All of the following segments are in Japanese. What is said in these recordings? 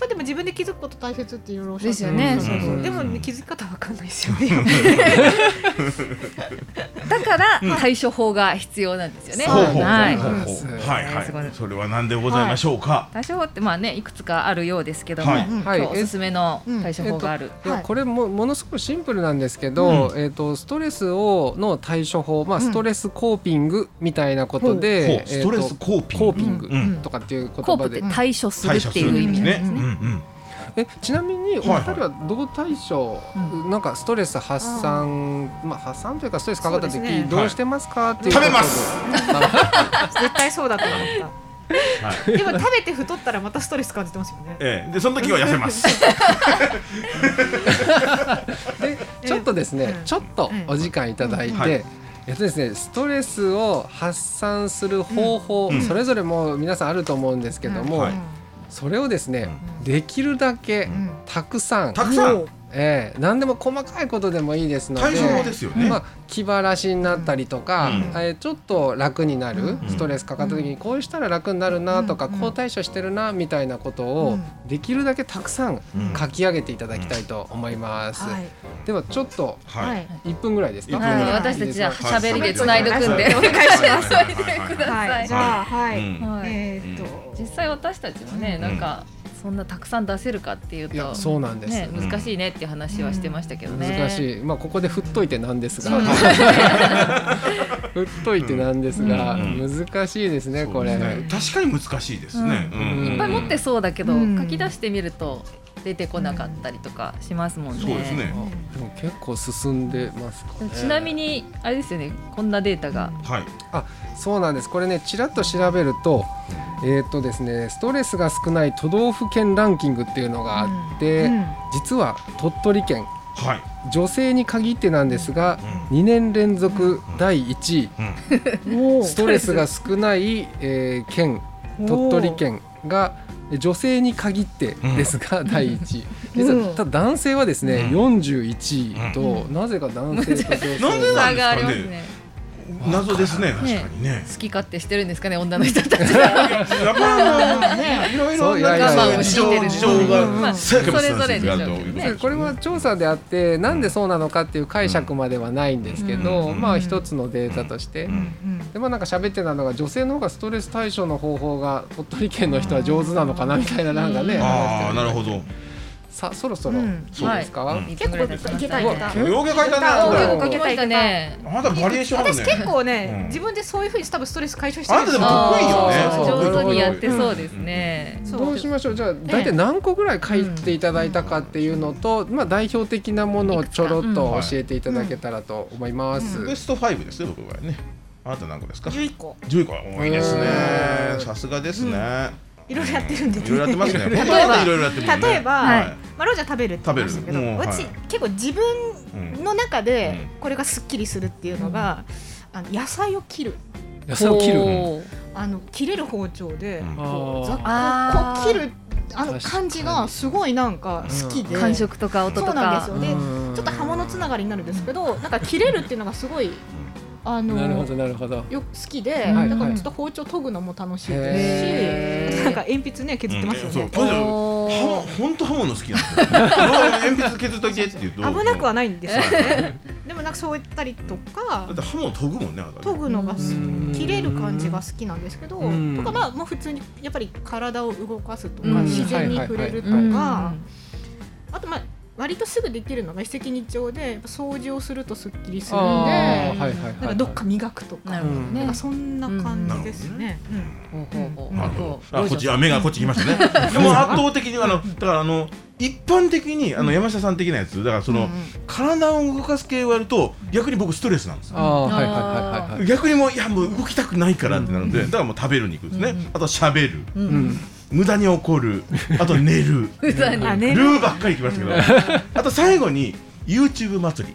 ぱでも自分で気づくこと大切っていろいろおっしゃってですよね。でもね気づき方わかんないですよね だから対処法が必要なんですよね。はい。はいそれは何でございましょうか？対処法ってまあねいくつかあるようですけども、はい。おすすめの対処法がある。これもものすごくシンプルなんですけど、えっ、とストレスをの対処法、まあうん。ストレスコーピングみたいなことで、ストレスコーピング。コーピングうん。とかっていう言葉で、対処するっていう意るんですね。味なんですね。うんうんえちなみにお二人はどう対処、なんかストレス発散まあ発散というかストレスかかった時、ね。どうしてますか、っていう食べます。絶対そうだと思った。はい。でも食べて太ったらまたストレス感じてますよね。ええ。でその時は痩せます。でちょっとですね、うん。ちょっとお時間いただいて、うん。はい。えっとですね、ストレスを発散する方法、うん。それぞれも皆さんあると思うんですけども、はいそれをですね、うん。できるだけん。たくさん、たくさんええ何でも細かいことでもいいですので対処法ですよね。まあ、気晴らしになったりとか、うん。えーちょっと楽になる、うん。ストレスかかった時にこうしたら楽になるなとか、うん。こう対処してるなみたいなことを、うん。できるだけたくさんうん。書き上げていただきたいと思います。はい。ではちょっとはい。1分ぐらいですか？1分ぐらい。はい、私たちははい。喋りで繋いでくんで、はい。お願い。します。はい。じゃあはい、えーっと、実際私たちもね、ん。なんかそんなたくさん出せるかっていうといやそうなんです、ね難しいねっていう話はしてましたけどね。難しい、まあ、ここで振っといてなんですが。振っといてなんですが、うん。難しいですねこれ。ね確かに難しいですね。うん。うん。いっぱい持ってそうだけど、うん。書き出してみると出てこなかったりとかしますもんね。そうですね。あでも結構進んでますかね。ちなみにあれですよねこんなデータが、はい。そうなんです。これねちらっと調べるとえっ、とですねストレスが少ない都道府県ランキングっていうのがあって、うん。実は鳥取県はい。女性に限ってなんですが、2年連続第1位。ストレスが少ない、えー県鳥取県がえ女性に限ってですが、第1位実はただ男性はですね、うん。41位と、なぜか男性と女性なんで差がありますね。謎ですね。確かにね。好き勝手してるんですかね女の人たち。やっぱりいろいろそういやいや。なんいやか事情事情まあがそれぞれでしょこれは調査であってなんでそうなのかっていう解釈まではないんですけど、うん。まあ一つのデータとして、うん。うん。でもなんか喋ってたのが女性の方がストレス対処の方法が鳥取県の人は上手なのかなみたいななんかね、うん。ああなるほどさあそろそろ、うん。そうですか、はい。い結構いけたいけたようけ書いたおね結構書きましたね。あなたバリエーションある私ね結構ね、うん。自分でそういうふうに多分ストレス解消してるあなたでも得意よね。上手にやってそうですね。どうしましょう。じゃあ大体何個ぐらい書いていただいたかっていうのと、まあ、代表的なものをちょろっと教えていただけたらと思います。ベスト5ですよ僕はね。あなた何個ですか？11個。10個。多いですね。うん。さすがですねいろいろやってるんで。いろいろやってますね。例えばいろいろやってるね。例えば、はい。まあ、ロジャー食べるって言いましたけどううち、はい。結構自分の中でうん。これがすっきりするっていうのが、あの野菜を切る。野菜を切る？あの切れる包丁で、うん。こうざっこう切るあの感じがすごいなんか好きで、感触とか音とそうなんですかよ。でうん。ちょっと刃物つながりになるんですけどなんか切れるっていうのがすごいあのなるほどなるほど。よく好きで、うん。だからちょっと包丁研ぐのも楽しいへですしー。なんか鉛筆ね削ってますよね、うん。そう本当刃物好きなんですよ。鉛筆削っといてって言うと。危なくはないんですよね。でもなんかそういったりとかだって刃物研ぐもんね研ぐのが切れる感じが好きなんですけどうん。とかまあもう普通にやっぱり体を動かすとかうん。自然に触れるとうん。かあとまあ割とすぐできるのが一石二鳥でやっぱ掃除をするとすっきりするんではいはいはいなんかどっか磨くとかね。なんか。そんな感じですね。あこっちあ目がこっち来ましたね。でも圧倒的にあのだからあの一般的にあの山下さん的なやつ。だからその、うん体を動かす系をやると逆に僕ストレスなんですよ。はいはいはいはいはい。逆にもういやもう動きたくないからってなるんで、だからもう食べるに行くんですね、うんあと喋る。う。うんん。無駄に怒る。あと寝る。ルーばっかり来ましたけど、あと最後に YouTube 祭り。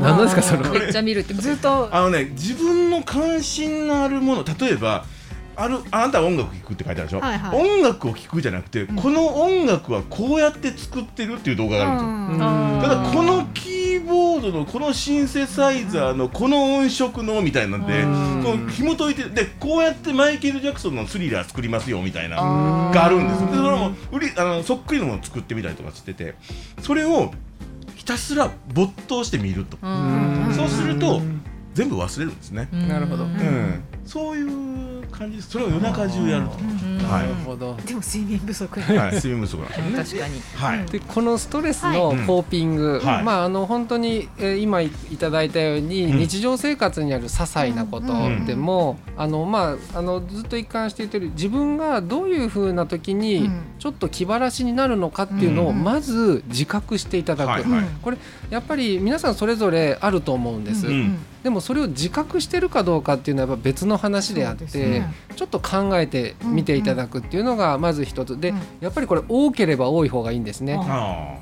何ですかそれ。は。めっちゃ見るってこと。ずっと。あのね自分の関心のあるもの例えばあるあなたは音楽聴くって書いてあるでしょ、はいはい。音楽を聴くじゃなくて、この音楽はこうやって作ってるっていう動画があるんですよ、うん。ただこのキコードのこのシンセサイザーのこの音色のみたいなんでうん。こう紐解いてでこうやってマイケル・ジャクソンのスリラー作りますよみたいながあるんですよ。でそれも売りあのそっくりのものを作ってみたりとかしててそれをひたすら没頭して見ると。うん。そうすると全部忘れるんですね、うん。なるほど。うん。そういう感じです。それを夜中中やると、なるほど。でも睡眠不足。い、はい、睡眠不足なんですね。確かに。はい、でこのストレスのはい。コーピング、はい。まああの本当に、えー今いいただいたように、うん。日常生活にある些細なことでも、あのまああのずっと一貫して言ってる自分がどういうふうな時にうん。ちょっと気晴らしになるのかっていうのをうん。まず自覚していただく、はい。はい。これやっぱり皆さんそれぞれあると思うんです、うんでもそれを自覚してるかどうかっていうのはやっぱ別の話であって、ね。ちょっと考えてみていただくっていうのがまず一つで、うん。やっぱりこれ多ければ多い方がいいんですね、あ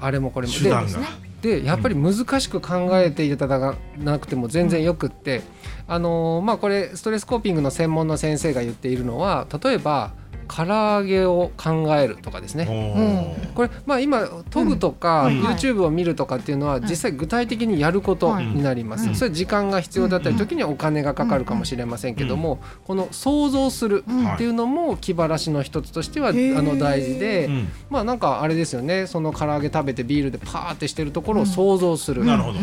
あ。れもこれも。あ手段が。ででやっぱり難しく考えていただかなくても全然よくって、あのーまあこれストレスコーピングの専門の先生が言っているのは例えば唐揚げを考えるとかですね。おー。これまあ今研ぐとか、うん。YouTube を見るとかっていうのはん実際具体的にやることになります、うんそれは時間が必要だったり時にはお金がかかるかもしれませんけども、この想像するっていうのも気晴らしの一つとしては、あの大事で、うん。まあなんかあれですよね。その唐揚げ食べてビールでパーってしてるところを想像する、なるほど、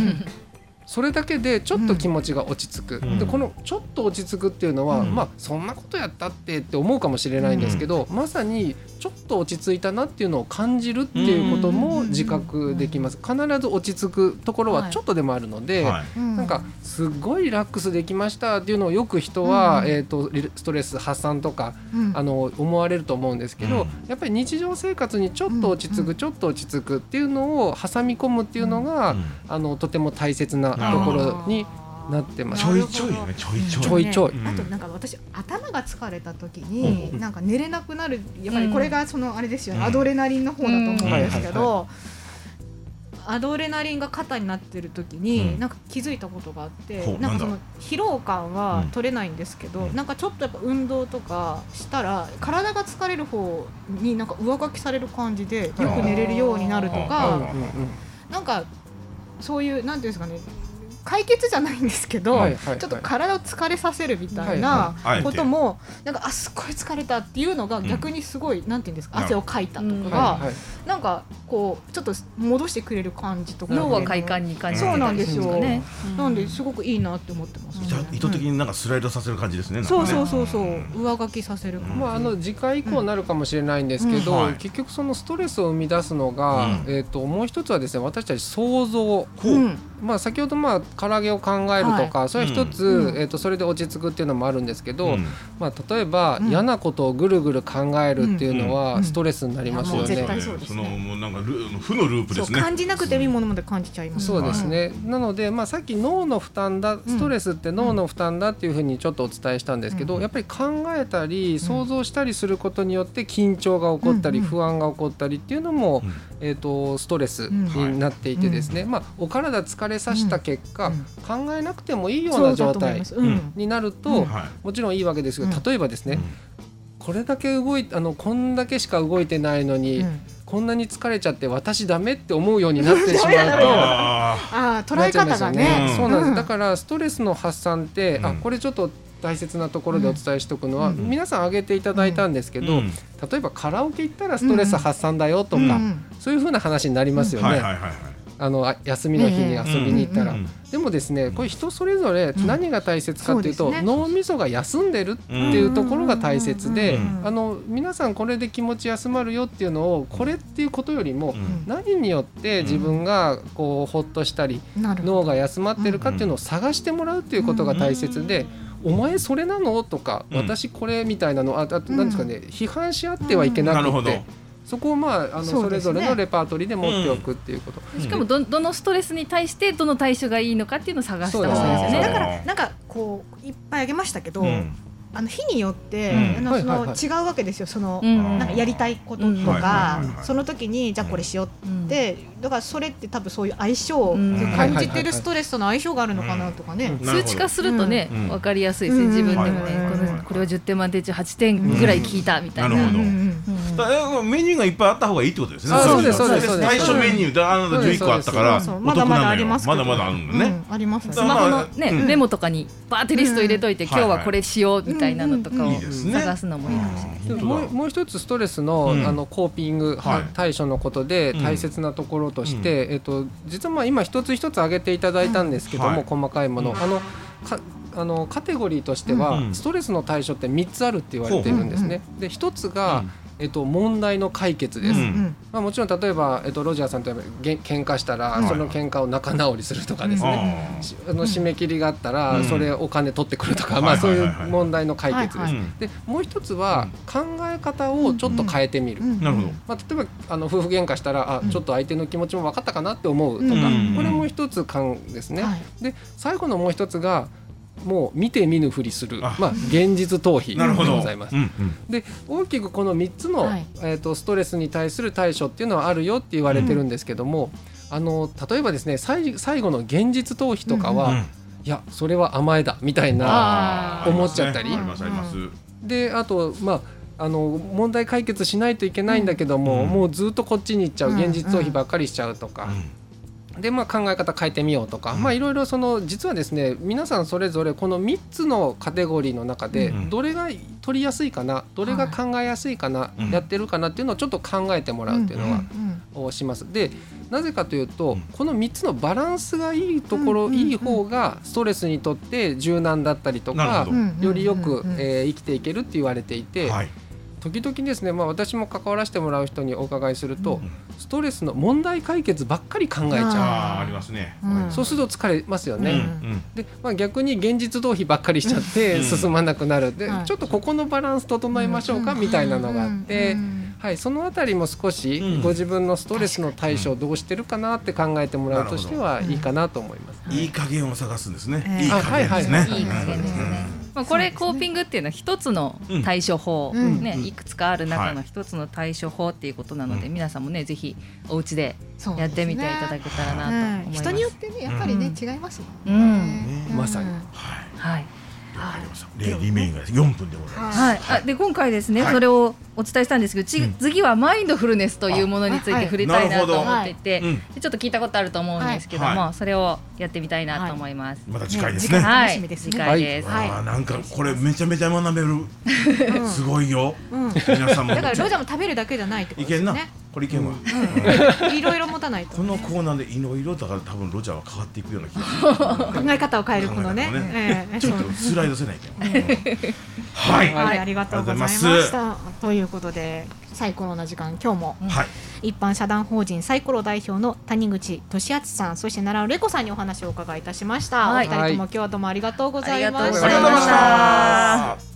それだけでちょっと気持ちが落ち着く、うん。でこのちょっと落ち着くっていうのは、うん。まあそんなことやったってって思うかもしれないんですけど、まさにちょっと落ち着いたなっていうのを感じるっていうことも自覚できます。必ず落ち着くところはちょっとでもあるので、はい。なんかすごいリラックスできましたっていうのをよく人は、うん。えー、とリストレス発散とかうん。あの思われると思うんですけど、うん。やっぱり日常生活にちょっと落ち着く、うん。ちょっと落ち着くっていうのを挟み込むっていうのが、うん。あのとても大切なところになってます。ちょいちょいねちょいちょい。ちょいちょい。うん。あとなんか私頭が疲れた時になんか寝れなくなるやっぱりこれがそのあれですよねうん。アドレナリンの方だと思うんですけどアドレナリンが肩になってる時うん。になんか気づいたことがあってなんかその疲労感は取れないんですけどうん。なんかちょっとやっぱ運動とかしたら体が疲れる方になんか上書きされる感じでよく寝れるようになるとかなんかそういうなんていうんですかね解決じゃないんですけど、はいはいはい。ちょっと体を疲れさせるみたいはいなはい。ことも、なんかあすっごい疲れたっていうのがうん逆にすごい、なんていうんですか汗をかいたとかうん。が、はいはいなんかこうちょっと戻してくれる感じとか。脳は快感に感じてそうなたりんですすよ。ねなんですごくいいなって思ってます、じゃあ意図的になんかスライドさせる感じですねね。そうそうそうそう。上書きさせる感じ、まあ、あの次回以降になるかもしれないんですけど、うん。はい。結局そのストレスを生み出すのが、うん。えー、ともう一つはですね私たち想像、ほう。うん。まあ、先ほどまあ唐揚げを考えるとか、それは一つ、うん。えー、とそれで落ち着くっていうのもあるんですけど、うん。まあ、例えば、うん嫌なことをぐるぐる考えるっていうのはうん。ストレスになりますよね。のもうなんかル負のループですね。そう感じなくてもいいものまで感じちゃいます。そうですね、なので、まあ、さっき脳の負担だストレスって脳の負担だっていうふうにちょっとお伝えしたんですけど、うん。やっぱり考えたり想像したりすることによって緊張が起こったり、うん。不安が起こったりっていうのも、うん。えー、とストレスんになっていてですね、まあ、お体疲れさせた結果、うん。考えなくてもいいような状態になると、もちろんいいわけですけど、うん。例えばですね、これだけ動いあのこんだけしか動いてないのに、うんこんなに疲れちゃって私ダメって思うようになってしまうと。あああ捉え方がなっちゃうんそうなんです、うん。だからストレスの発散って、あうん。これちょっと大切なところでお伝えしておくのは、うん。皆さん挙げていただいたんですけど、ーうん。例えばカラオケ行ったらストレス発散だよとか、うん。そういう風な話になりますよね、はいはいはいはいあのあ休みの日に遊びに行ったら、うんうんでもですねこれ人それぞれうん。何が大切かっていうと、脳みそが休んでるっていうところが大切で、うん。あの皆さんこれで気持ち休まるよっていうのをこれっていうことよりも、うん何によって自分がこうほっとしたり、脳が休まってるかっていうのを探してもらうっていうことが大切で、お前それなの？とか、うん。私これみたいなのああと何ですかね、批判し合ってはいけななるほど。くて、そこをまああのそれぞれのレパートリーで持っておくっていうこと。しかもどどのストレスに対してどの対処がいいのかっていうのを探した方がいいですね。ね。だからなんかこういっぱいあげましたけど、うん。あの日によって、うん。あのその違うわけですよ。その、うん。なんかやりたいこととうん。か、その時にじゃあこれしようって、だからそれって多分そういう相性をうん。感じてるストレスとの相性があるのかなとかね。数値化するとね、うん。分かりやすいですね、うん。自分でもね、うんこのこれを10点満点中8点ぐらい聞いたみたいな。メニューがいっぱいあった方がいいってことですね。あそうですそうです。対象メニューであなた11個あったからまだまだあります。まだまだあるんだね。うんあります。スマホのね、うん。メモとかにバーってリスト入れといて、うん。今日はこれしようみたいなのとかを探すのもいいかもしれない。ももうもう一つストレスの,、うん。あのコーピング、はい。対処のことでうん。大切なところとして、えっと、実はまあ今一つ一つ挙げていただいたんですけども、うん。はい。細かいもの,、うん。あのかあのカテゴリーとしては、うんストレスの対処って3つあるって言われてるんですね。で一つが、えっと、問題の解決です。うんうん。まあ、もちろん例えば、えっと、ロジャーさんとげ喧嘩したら、うんその喧嘩を仲直りするとかですあね、しあの締め切りがあったら、うん。それお金取ってくるとか、はい。まあ、そういう問題の解決です。でもう一つは考え方をちょっと変えてみる、うんなるほど。まあ、例えばあの夫婦喧嘩したらあうん。ちょっと相手の気持ちも分かったかなって思うとか、うん。これも一つ感ですね。はい。で最後のもう一つがもう見て見ぬふりするあ。まあ、現実逃避。でございます。う。んうん。で大きくこの3つの、はい。えー、とストレスに対する対処っていうのはあるよって言われてるんですけども、あの例えばですね最最後の現実逃避とかは、うんいやそれは甘えだみたいな思っちゃったり。ありますね。ありますありであとまああの問題解決しないといけないんだけども、うん。もうずっとこっちに行っちゃう、うん。現実逃避ばっかりしちゃうとか。でまあ、考え方変えてみようとか、いろいろその実はですね皆さんそれぞれこの3つのカテゴリーの中でうん。どれが取りやすいかなどれが考えやすいかな、うんやってるかなっていうのをちょっと考えてもらうっていうのは、うん。をします。でなぜかというと、うん。この3つのバランスがいいところ、いい方がストレスにとって柔軟だったりとかよりよく、えー生きていけるって言われていて、はい。時々ですね、まあ、私も関わらせてもらう人にお伺いすると、うん。ストレスの問題解決ばっかり考えちゃう。ああありますね。うん。そうすると疲れますよね。うん。ねで、まあ、逆に現実逃避ばっかりしちゃってうん。進まなくなる。で、はい。ちょっとここのバランス整えましょうかみたいなのがあって、うん。はい、そのあたりも少しうん。ご自分のストレスの対処をどうしてるかなって考えてもらうとしてはいいかなと思います。い。い加減を探すんですね。ええいい加減ですね。あはいはいい。い加減ですね。まあ、これコーピングっていうのは一つの対処法、うん。ね、いくつかある中はい。の一つの対処法っていうことなので、うん。皆さんもねぜひお家でそうやってみていただけたらなと思います。人によってねやっぱりねうん違いますもうん。んねねまさに。はい。はい。レディメインが4分でございます。はい、あで今回ですね、はい。それをお伝えしたんですけど、ちうん。次はマインドフルネスというものについて触れたいなとなるほど思っていて、うんでちょっと聞いたことあると思うんですけども、はい。それをやってみたいなと思います。また次回ですね。ねはい、楽しみですね。次回です。はい。なんかこれめちゃめちゃ学べる。うん。すごいよ。うん。皆さんも。だからロジャーも食べるだけじゃないってこいけんな。とですね。これいけんわ。いろいろ持たないとこのコーナーでいろいろだから多分ロジャーは変わっていくような気がする。考え方を変えるこのねねええちょっとスライドせないけど。はい。はい、ありがとうございました。ということで、サイコロな時間、今日もはい。一般社団法人サイコロ代表の谷口俊敦さん、そして奈良玲子さんにお話をお伺いいたしました。はいお二人とも今日はどうもありがとうございましたありがとうございました。